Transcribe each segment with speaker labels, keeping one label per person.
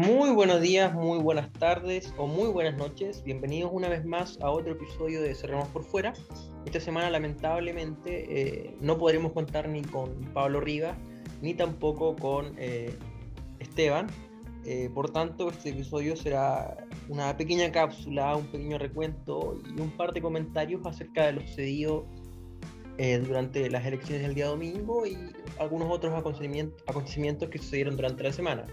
Speaker 1: Muy buenos días, muy buenas tardes o muy buenas noches. Bienvenidos una vez más a otro episodio de Cerramos por Fuera. Esta semana lamentablemente eh, no podremos contar ni con Pablo Rivas ni tampoco con eh, Esteban. Eh, por tanto, este episodio será una pequeña cápsula, un pequeño recuento y un par de comentarios acerca de lo sucedido durante las elecciones del día domingo y algunos otros acontecimientos que sucedieron durante la semana.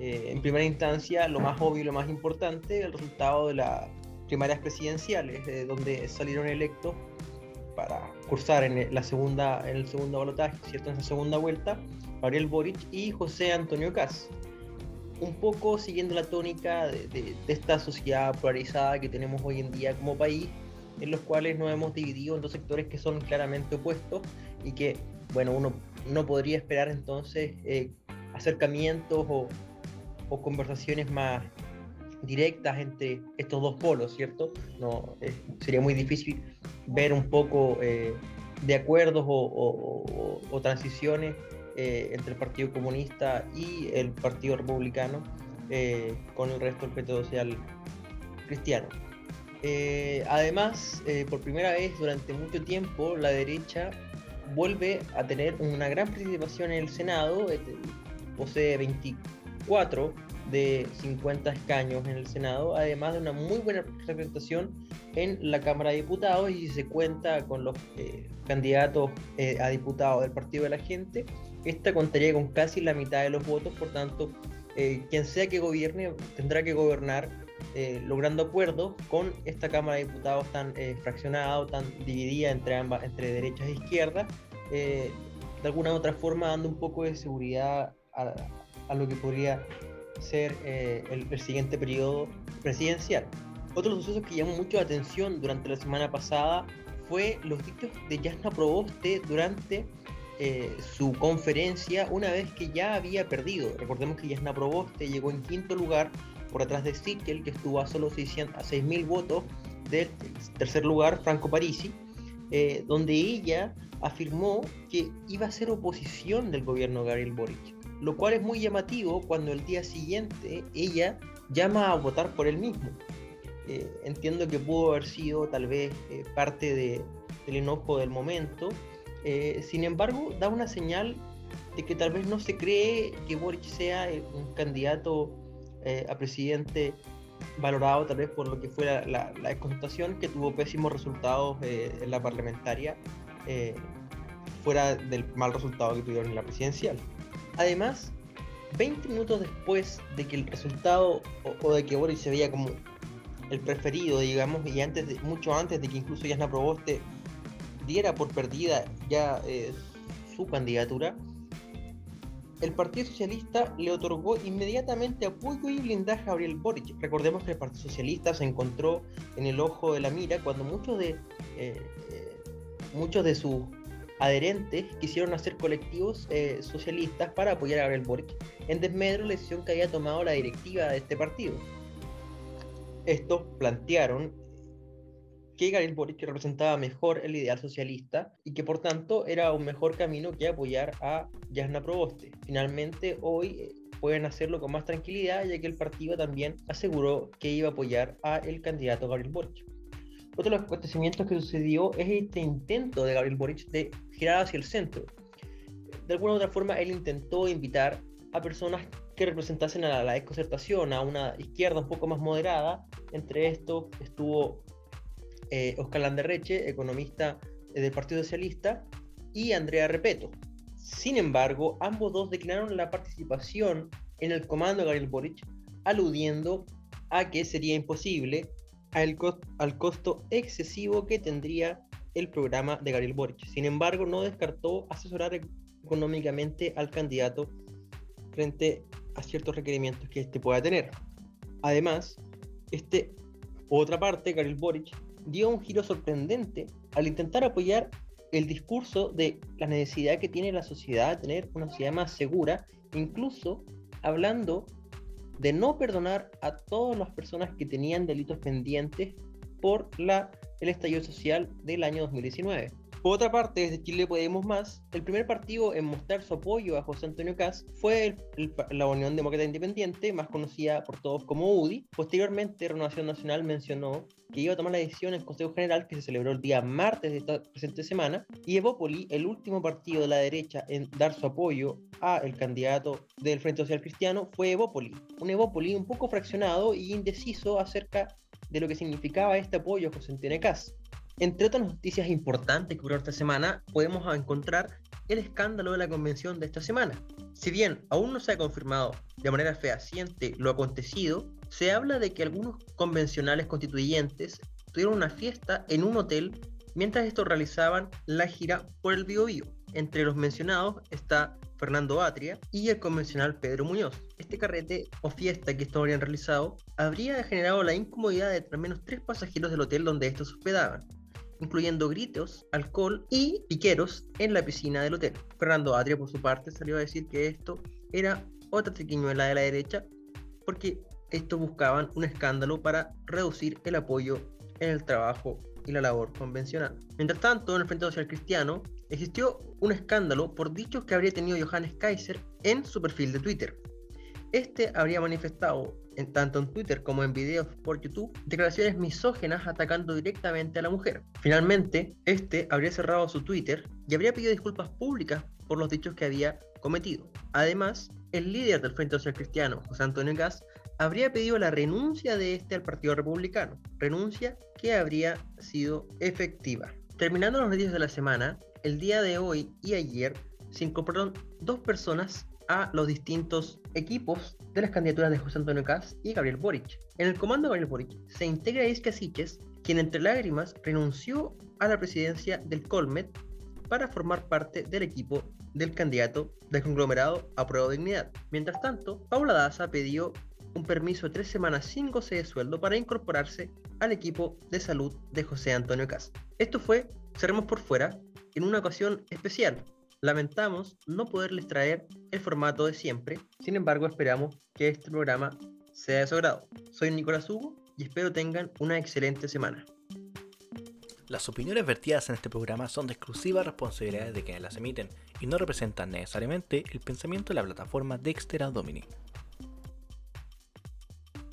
Speaker 1: Eh, en primera instancia, lo más obvio y lo más importante, el resultado de las primarias presidenciales, donde salieron electos para cursar en la segunda, en el segundo balotaje, ¿cierto? En esa segunda vuelta, Gabriel Boric y José Antonio Caz. Un poco siguiendo la tónica de, de, esta sociedad polarizada que tenemos hoy en día como país, en los cuales nos hemos dividido en dos sectores que son claramente opuestos y que, bueno, uno no podría esperar entonces eh, acercamientos o, o conversaciones más directas entre estos dos polos, ¿cierto? No, eh, sería muy difícil ver un poco eh, de acuerdos o, transiciones eh, entre el Partido Comunista y el Partido Republicano con el resto del Partido Social Cristiano. además, por primera vez durante mucho tiempo, la derecha vuelve a tener una gran participación en el Senado, posee 24 4 de 50 escaños en el Senado, además de una muy buena representación en la Cámara de Diputados y si se cuenta con los eh, candidatos eh, a diputados del Partido de la Gente, esta contaría con casi la mitad de los votos, por tanto, eh, quien sea que gobierne tendrá que gobernar logrando acuerdos con esta Cámara de Diputados tan fraccionada o tan dividida entre ambas, entre derechas e izquierdas, de alguna u otra forma dando un poco de seguridad a, a lo que podría ser eh, el, siguiente periodo presidencial. Otro suceso que llamó mucho la atención durante la semana pasada fue los dichos de Jasna Proboste durante eh, su conferencia una vez que ya había perdido. Recordemos que Jasna Proboste llegó en quinto lugar por atrás de Sichel, que estuvo a solo 6.000 votos del tercer lugar, Franco Parisi, eh, donde ella afirmó que iba a ser oposición del gobierno Gabriel Boric lo cual es muy llamativo cuando el día siguiente ella llama a votar por él mismo. Eh, entiendo que pudo haber sido tal vez eh, parte de, del enojo del momento, eh, sin embargo da una señal de que tal vez no se cree que Boric sea un candidato a presidente valorado tal vez por lo que fue la, la, que tuvo pésimos resultados en la parlamentaria, fuera del mal resultado que tuvieron en la presidencial. Además, 20 minutos después de que el resultado o, de que Boris se veía como el preferido, digamos, y antes mucho antes de que incluso Jasna Proboste diera por perdida ya eh, su candidatura, el Partido Socialista le otorgó inmediatamente apoyo y blindaje a Gabriel Boric. Recordemos que el Partido Socialista se encontró en el ojo de la mira cuando muchos de, eh, eh, muchos de sus adherentes quisieron hacer colectivos eh, socialistas para apoyar a Gabriel Boric en desmedro de la decisión que había tomado la directiva de este partido. Estos plantearon que Gabriel Boric representaba mejor el ideal socialista y que por tanto era un mejor camino que apoyar a Jasna Proboste. Finalmente hoy eh, pueden hacerlo con más tranquilidad ya que el partido también aseguró que iba a apoyar a el candidato Gabriel Boric. Otro de los acontecimientos que sucedió es este intento de Gabriel Boric de girar hacia el centro. De alguna u otra forma, él intentó invitar a personas que representasen a la, desconcertación, a una izquierda un poco más moderada. Entre estos estuvo eh, Oscar Landerreche, economista eh, del Partido Socialista, y Andrea Repeto. Sin embargo, ambos dos declararon la participación en el comando de Gabriel Boric, aludiendo a que sería imposible al, costo excesivo que tendría el programa de Gabriel Boric. Sin embargo, no descartó asesorar económicamente al candidato frente a ciertos requerimientos que éste pueda tener. Además, este, otra parte, Gabriel Boric dio un giro sorprendente al intentar apoyar el discurso de la necesidad que tiene la sociedad de tener una sociedad más segura, incluso hablando de no perdonar a todas las personas que tenían delitos pendientes por la, el estallido social del año 2019. Por otra parte, desde Chile Podemos Más, el primer partido en mostrar su apoyo a José Antonio Caz fue la Unión Demócrata Independiente, más conocida por todos como UDI. Posteriormente, Renovación Nacional mencionó que iba a tomar la decisión en el Consejo General que se celebró el día martes de esta presente semana, y Evópoli, el último partido de la derecha en dar su apoyo al candidato del Frente Social Cristiano, fue Evópoli. Un Evópoli un poco fraccionado y indeciso acerca de lo que significaba este apoyo a José Antonio Caz. Entre otras noticias importantes que ocurrió esta semana, podemos encontrar el escándalo de la convención de esta semana. Si bien aún no se ha confirmado de manera fehaciente lo acontecido, se habla de que algunos convencionales constituyentes tuvieron una fiesta en un hotel mientras estos realizaban la gira por el Biobío. Entre los mencionados está Fernando Atria y el convencional Pedro Muñoz. Este carrete o fiesta que estos habrían realizado habría generado la incomodidad de al menos tres pasajeros del hotel donde estos hospedaban incluyendo gritos, alcohol y piqueros en la piscina del hotel. Fernando Adria, por su parte, salió a decir que esto era otra triquiñuela de la derecha, porque estos buscaban un escándalo para reducir el apoyo en el trabajo y la labor convencional. Mientras tanto, en el Frente Social Cristiano existió un escándalo por dichos que habría tenido Johannes Kaiser en su perfil de Twitter. Este habría manifestado en, tanto en Twitter como en videos por YouTube, declaraciones misógenas atacando directamente a la mujer. Finalmente, este habría cerrado su Twitter y habría pedido disculpas públicas por los dichos que había cometido. Además, el líder del Frente Social Cristiano, José Antonio Gas, habría pedido la renuncia de este al Partido Republicano, renuncia que habría sido efectiva. Terminando los noticias de la semana, el día de hoy y ayer se incorporaron dos personas a los distintos equipos de las candidaturas de José Antonio Caz y Gabriel Boric. En el comando de Gabriel Boric se integra Isca Siches, quien entre lágrimas renunció a la presidencia del Colmet para formar parte del equipo del candidato del conglomerado a prueba de dignidad. Mientras tanto, Paula Daza pidió un permiso de tres semanas sin goce de sueldo para incorporarse al equipo de salud de José Antonio Caz. Esto fue Cerremos por fuera en una ocasión especial, Lamentamos no poderles traer el formato de siempre, sin embargo esperamos que este programa sea de su agrado. Soy Nicolás Hugo y espero tengan una excelente semana.
Speaker 2: Las opiniones vertidas en este programa son de exclusiva responsabilidad de quienes las emiten y no representan necesariamente el pensamiento de la plataforma Dexter Domini.